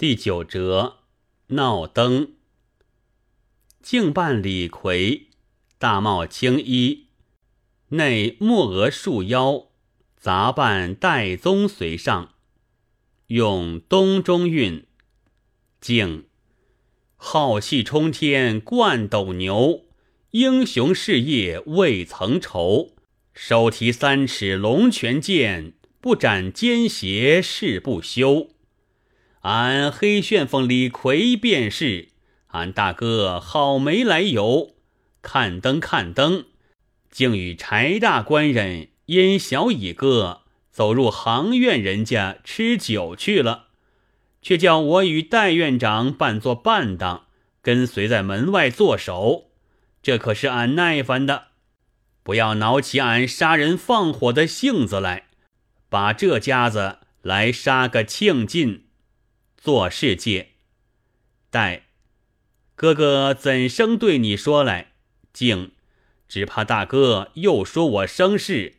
第九折闹灯。敬扮李逵，大帽青衣，内木额束腰，杂扮戴宗随上，用东中韵。敬浩气冲天冠斗牛，英雄事业未曾愁。手提三尺龙泉剑，不斩奸邪誓不休。俺黑旋风李逵便是，俺大哥好没来由。看灯看灯，竟与柴大官人因小乙哥走入行院人家吃酒去了，却叫我与戴院长扮作伴当，跟随在门外坐守。这可是俺耐烦的，不要恼起俺杀人放火的性子来，把这家子来杀个庆尽。做世界，待哥哥怎生对你说来？竟只怕大哥又说我生事，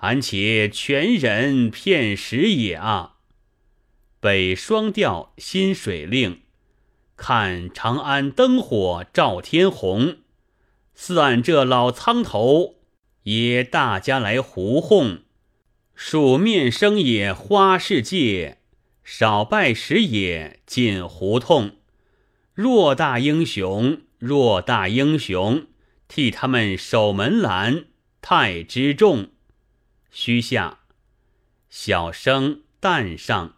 俺且全忍骗时也啊！北双调新水令，看长安灯火照天红，似俺这老苍头也大家来胡哄，数面生也花世界。少拜时也进胡同，偌大英雄，偌大英雄，替他们守门栏，太之重。虚下，小生旦上。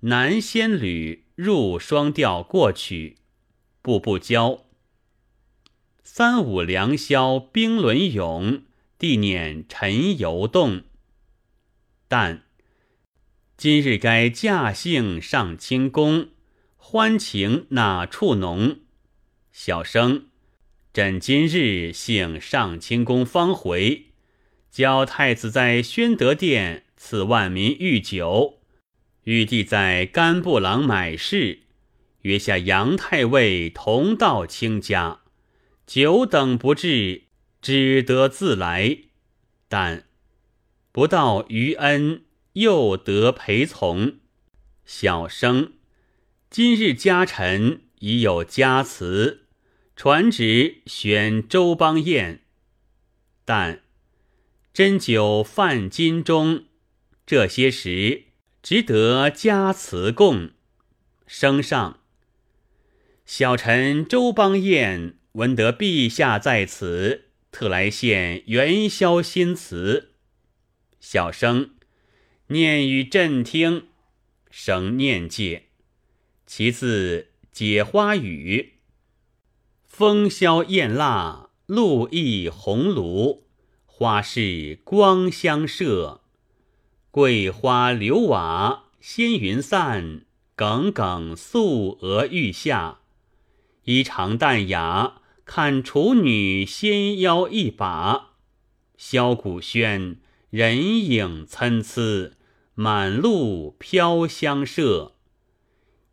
南仙侣入双调过曲，步步交。三五良宵冰轮涌，地念沉游动。但。今日该驾幸上清宫，欢情哪处浓？小生，朕今日幸上清宫方回，教太子在宣德殿赐万民御酒，玉帝在甘布郎买事，约下杨太尉同到卿家，久等不至，只得自来。但不到余恩。又得陪从，小生今日家臣已有家词，传旨选周邦彦，但斟酒饭金钟，这些时值得家词供。升上，小臣周邦彦闻得陛下在此，特来献元宵新词。小生。念与朕听，生念戒。其次解花语：风萧焰蜡，露意红炉，花市光相射。桂花流瓦，仙云散，耿耿素娥玉下。衣裳淡雅，看处女纤腰一把。箫鼓喧，人影参差。满路飘香麝，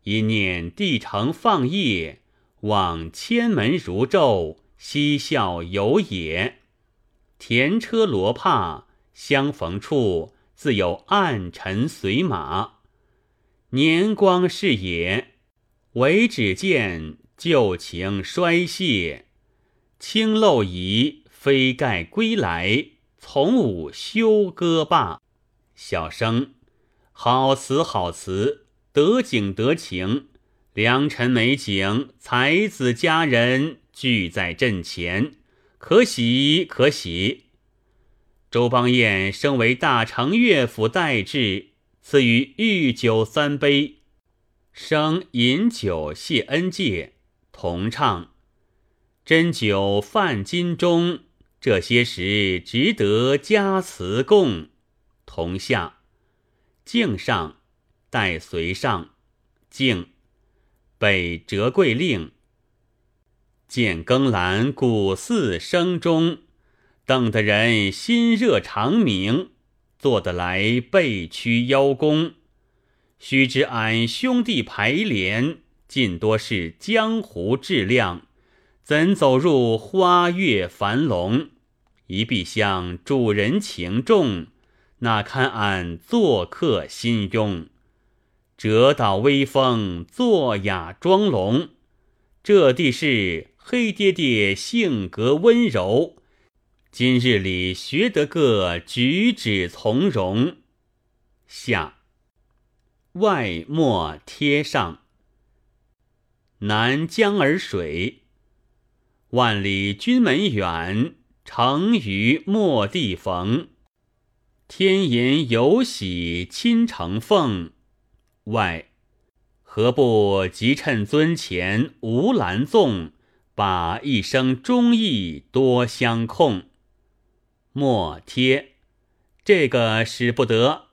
一念帝城放夜，望千门如昼，嬉笑游也。田车罗帕相逢处，自有暗尘随马。年光是也，唯只见旧情衰谢。青漏仪飞盖归来，从舞休歌罢。小生，好词好词，得景得情，良辰美景，才子佳人聚在阵前，可喜可喜。周邦彦升为大成乐府待制，赐予御酒三杯，生饮酒谢恩戒，同唱斟酒泛金钟，这些时值得加词供。同下，敬上，待随上，敬北折桂令。见更阑古寺声中，等得人心热长鸣，做得来背屈邀功。须知俺兄弟排联，尽多是江湖质量，怎走入花月繁龙？一必向主人情重。哪堪俺做客心拥？折倒威风，坐雅装龙。这地是黑爹爹性格温柔，今日里学得个举止从容。下外莫贴上，南江而水，万里君门远，成于陌地逢。天言有喜亲承奉，外。何不即趁尊前无拦纵，把一生忠义多相控？莫贴这个使不得，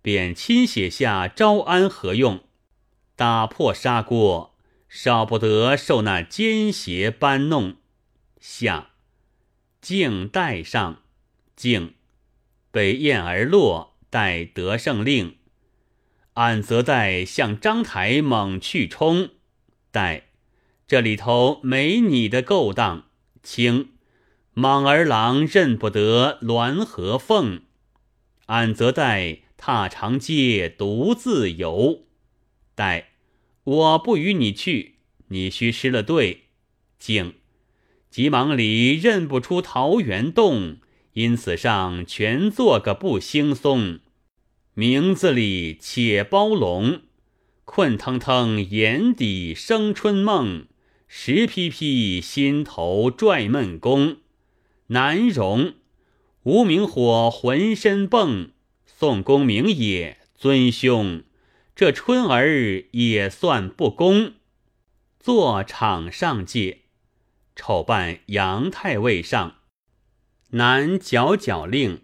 便亲写下招安何用？打破砂锅，少不得受那奸邪搬弄。下敬带上敬，北雁而落，待得胜令。俺则待向章台猛去冲，待这里头没你的勾当。卿莽儿郎认不得鸾和凤，俺则待踏长街独自游。待我不与你去，你须失了队。竟急忙里认不出桃源洞，因此上全做个不轻松。名字里且包笼，困腾腾眼底生春梦，石披披心头拽闷宫，难容。无名火浑身蹦，宋公明也尊兄，这春儿也算不公。坐场上界，丑扮杨太尉上，南皎皎令，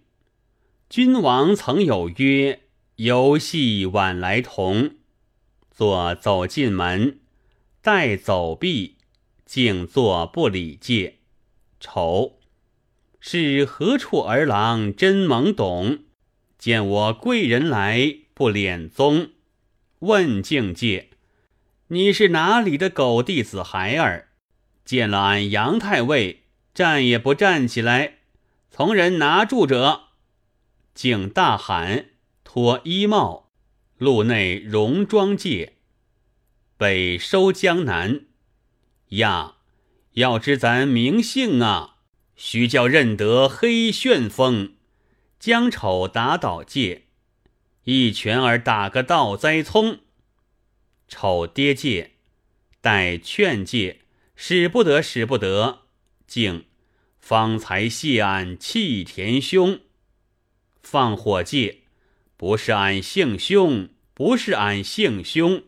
君王曾有约。游戏晚来同，坐走进门，待走毕，静坐不理戒。愁是何处儿郎真懵懂？见我贵人来，不敛宗。问境界，你是哪里的狗弟子孩儿？见了俺杨太尉，站也不站起来。从人拿住者，竟大喊。脱衣帽，路内戎装界，北收江南。呀，要知咱名姓啊，须叫认得黑旋风。将丑打倒界，一拳儿打个倒栽葱。丑跌界，待劝界，使不得，使不得。竟方才谢俺弃田兄，放火界。不是俺姓兄，不是俺姓兄，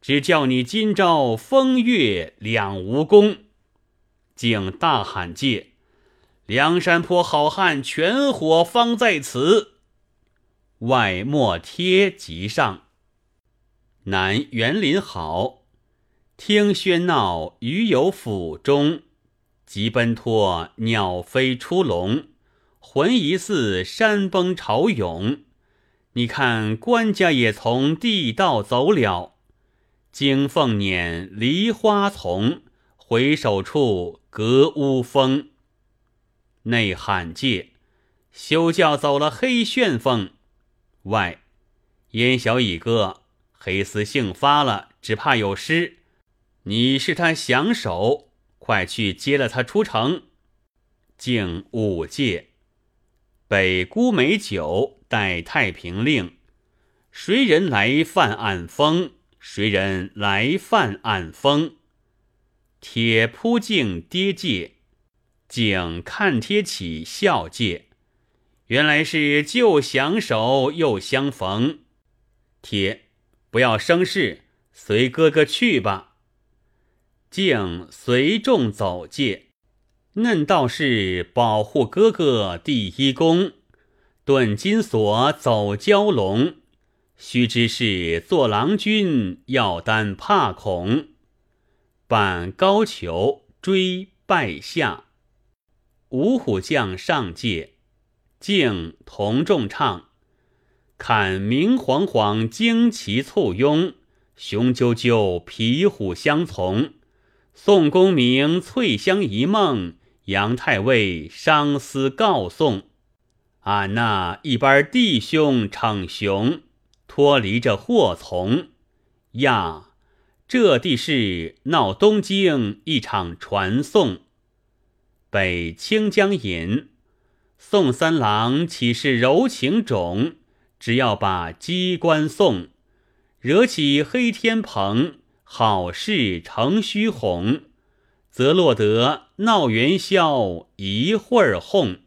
只叫你今朝风月两无功。竟大喊界，梁山坡好汉全伙方在此。外莫贴即上，南园林好，听喧闹余有府中，急奔脱鸟飞出笼，魂疑似山崩潮涌。你看，官家也从地道走了，惊凤撵梨花丛，回首处隔乌峰。内罕界，休教走了黑旋风。外烟小乙哥，黑丝性发了，只怕有失。你是他降手，快去接了他出城。敬五戒，北孤美酒。待太平令，谁人来犯暗风？谁人来犯暗风？铁扑镜跌戒，景看贴起笑戒。原来是旧降手又相逢。铁不要生事，随哥哥去吧。竟随众走界，嫩道士保护哥哥第一功。顿金锁走蛟龙，须知是做郎君要担怕恐。扮高俅追拜下，五虎将上界，敬同众唱。看明晃晃旌旗簇拥，雄赳赳皮虎相从。宋公明翠香一梦，杨太尉伤思告宋。俺那一班弟兄逞雄，脱离这祸从，呀，这地是闹东京一场传颂。北清江引，宋三郎岂是柔情种？只要把机关送，惹起黑天蓬，好事成虚哄，则落得闹元宵一会儿哄。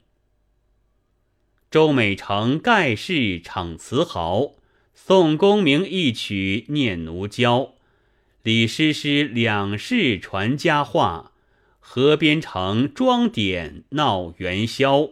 周美成盖世逞词豪，宋公明一曲念奴娇，李师师两世传佳话，河边城装点闹元宵。